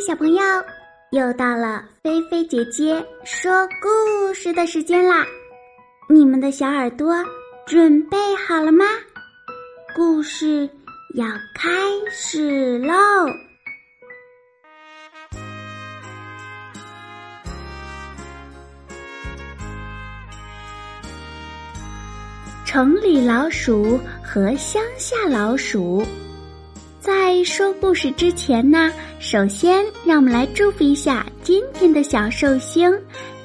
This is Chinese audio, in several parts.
小朋友，又到了菲菲姐姐说故事的时间啦！你们的小耳朵准备好了吗？故事要开始喽！城里老鼠和乡下老鼠。说故事之前呢，首先让我们来祝福一下今天的小寿星，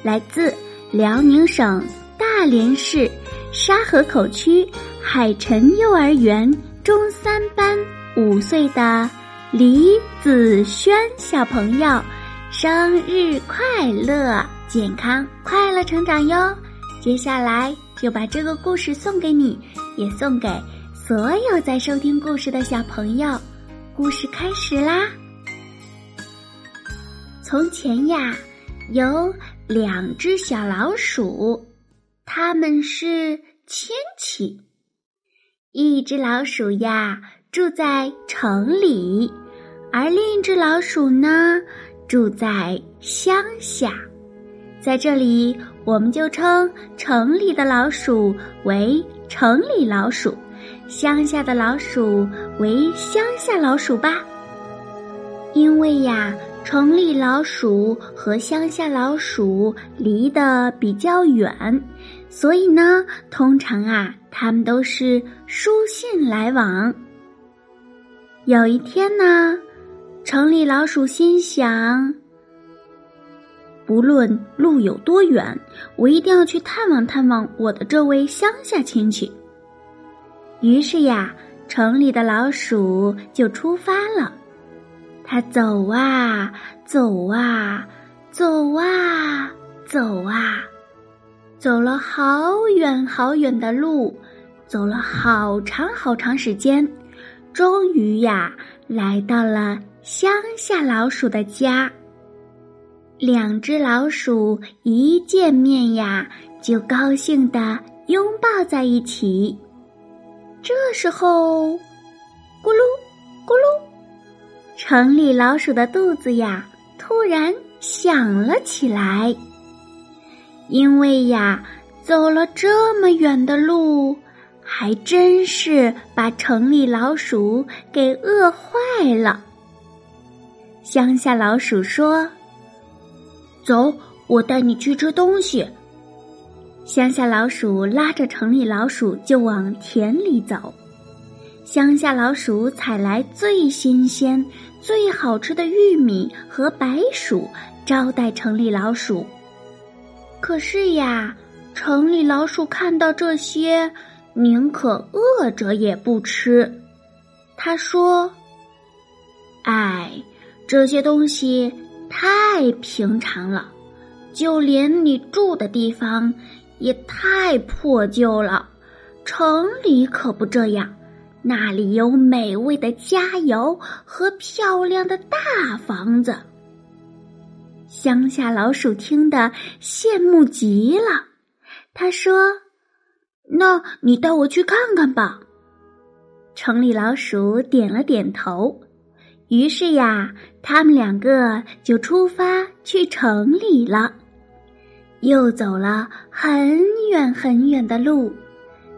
来自辽宁省大连市沙河口区海辰幼儿园中三班五岁的李子轩小朋友，生日快乐，健康快乐成长哟！接下来就把这个故事送给你，也送给。所有在收听故事的小朋友，故事开始啦！从前呀，有两只小老鼠，他们是亲戚。一只老鼠呀住在城里，而另一只老鼠呢住在乡下。在这里，我们就称城里的老鼠为城里老鼠。乡下的老鼠为乡下老鼠吧，因为呀，城里老鼠和乡下老鼠离得比较远，所以呢，通常啊，他们都是书信来往。有一天呢，城里老鼠心想，不论路有多远，我一定要去探望探望我的这位乡下亲戚。于是呀，城里的老鼠就出发了。它走啊走啊走啊走啊，走了好远好远的路，走了好长好长时间，终于呀，来到了乡下老鼠的家。两只老鼠一见面呀，就高兴的拥抱在一起。这时候，咕噜咕噜，城里老鼠的肚子呀，突然响了起来。因为呀，走了这么远的路，还真是把城里老鼠给饿坏了。乡下老鼠说：“走，我带你去吃东西。”乡下老鼠拉着城里老鼠就往田里走，乡下老鼠采来最新鲜、最好吃的玉米和白薯招待城里老鼠。可是呀，城里老鼠看到这些，宁可饿着也不吃。他说：“哎，这些东西太平常了，就连你住的地方。”也太破旧了，城里可不这样，那里有美味的佳肴和漂亮的大房子。乡下老鼠听得羡慕极了，他说：“那你带我去看看吧。”城里老鼠点了点头，于是呀，他们两个就出发去城里了。又走了很远很远的路，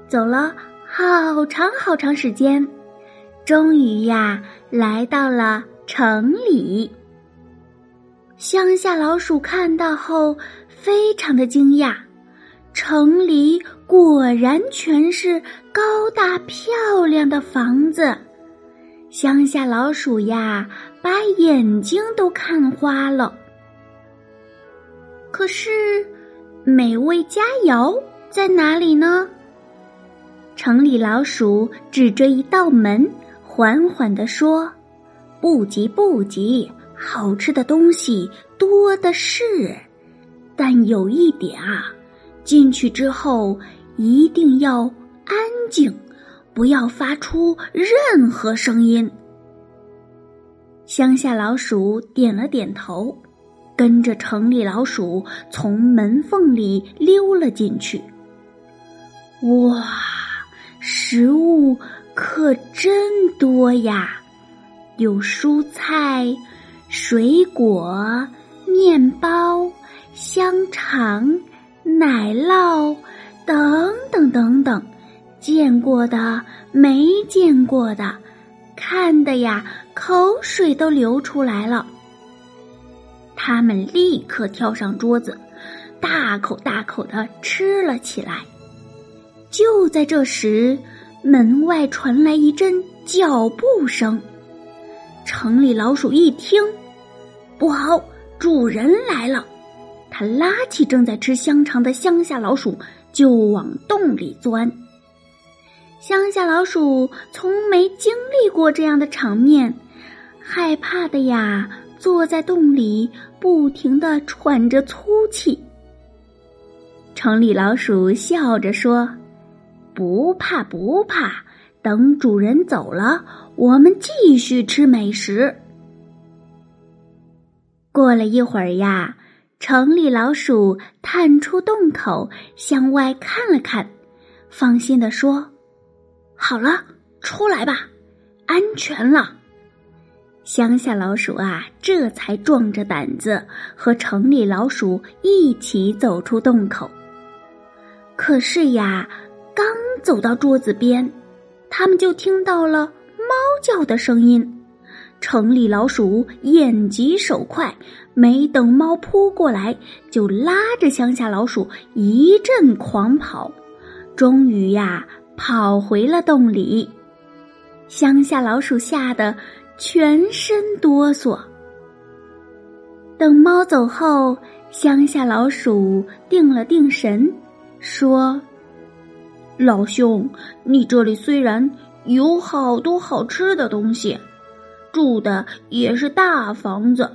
走了好长好长时间，终于呀来到了城里。乡下老鼠看到后非常的惊讶，城里果然全是高大漂亮的房子，乡下老鼠呀把眼睛都看花了。可是，美味佳肴在哪里呢？城里老鼠指着一道门，缓缓地说：“不急不急，好吃的东西多的是，但有一点啊，进去之后一定要安静，不要发出任何声音。”乡下老鼠点了点头。跟着城里老鼠从门缝里溜了进去。哇，食物可真多呀！有蔬菜、水果、面包、香肠、奶酪等等等等，见过的、没见过的，看的呀，口水都流出来了。他们立刻跳上桌子，大口大口的吃了起来。就在这时，门外传来一阵脚步声。城里老鼠一听，不好，主人来了！他拉起正在吃香肠的乡下老鼠，就往洞里钻。乡下老鼠从没经历过这样的场面，害怕的呀，坐在洞里不停的喘着粗气。城里老鼠笑着说：“不怕，不怕。”等主人走了，我们继续吃美食。过了一会儿呀，城里老鼠探出洞口向外看了看，放心的说：“好了，出来吧，安全了。”乡下老鼠啊，这才壮着胆子和城里老鼠一起走出洞口。可是呀，刚走到桌子边。他们就听到了猫叫的声音，城里老鼠眼疾手快，没等猫扑过来，就拉着乡下老鼠一阵狂跑，终于呀跑回了洞里。乡下老鼠吓得全身哆嗦。等猫走后，乡下老鼠定了定神，说。老兄，你这里虽然有好多好吃的东西，住的也是大房子，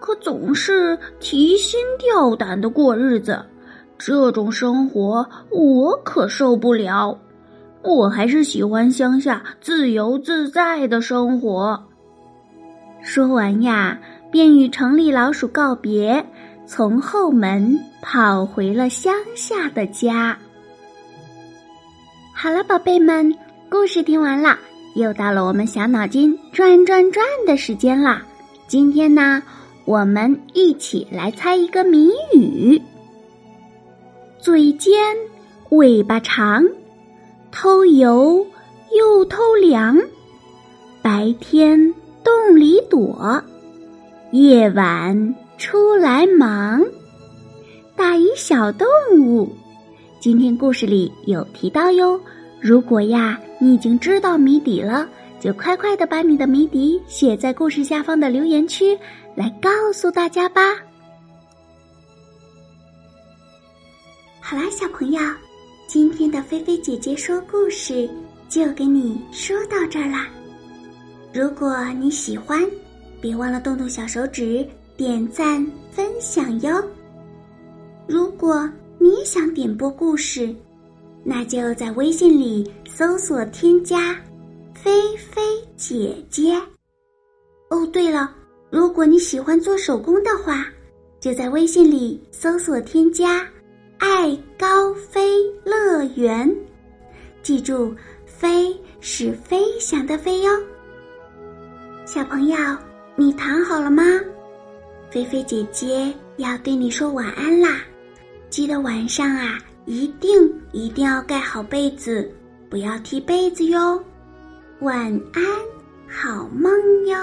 可总是提心吊胆的过日子，这种生活我可受不了。我还是喜欢乡下自由自在的生活。说完呀，便与城里老鼠告别，从后门跑回了乡下的家。好了，宝贝们，故事听完了，又到了我们小脑筋转转转的时间啦。今天呢，我们一起来猜一个谜语：嘴尖，尾巴长，偷油又偷粮，白天洞里躲，夜晚出来忙。大鱼小动物。今天故事里有提到哟，如果呀你已经知道谜底了，就快快的把你的谜底写在故事下方的留言区，来告诉大家吧。好啦，小朋友，今天的菲菲姐姐说故事就给你说到这儿啦。如果你喜欢，别忘了动动小手指点赞分享哟。如果。你也想点播故事，那就在微信里搜索添加“菲菲姐姐”。哦，对了，如果你喜欢做手工的话，就在微信里搜索添加“爱高飞乐园”。记住，“飞”是飞翔的“飞”哟。小朋友，你躺好了吗？菲菲姐姐要对你说晚安啦。记得晚上啊，一定一定要盖好被子，不要踢被子哟。晚安，好梦哟。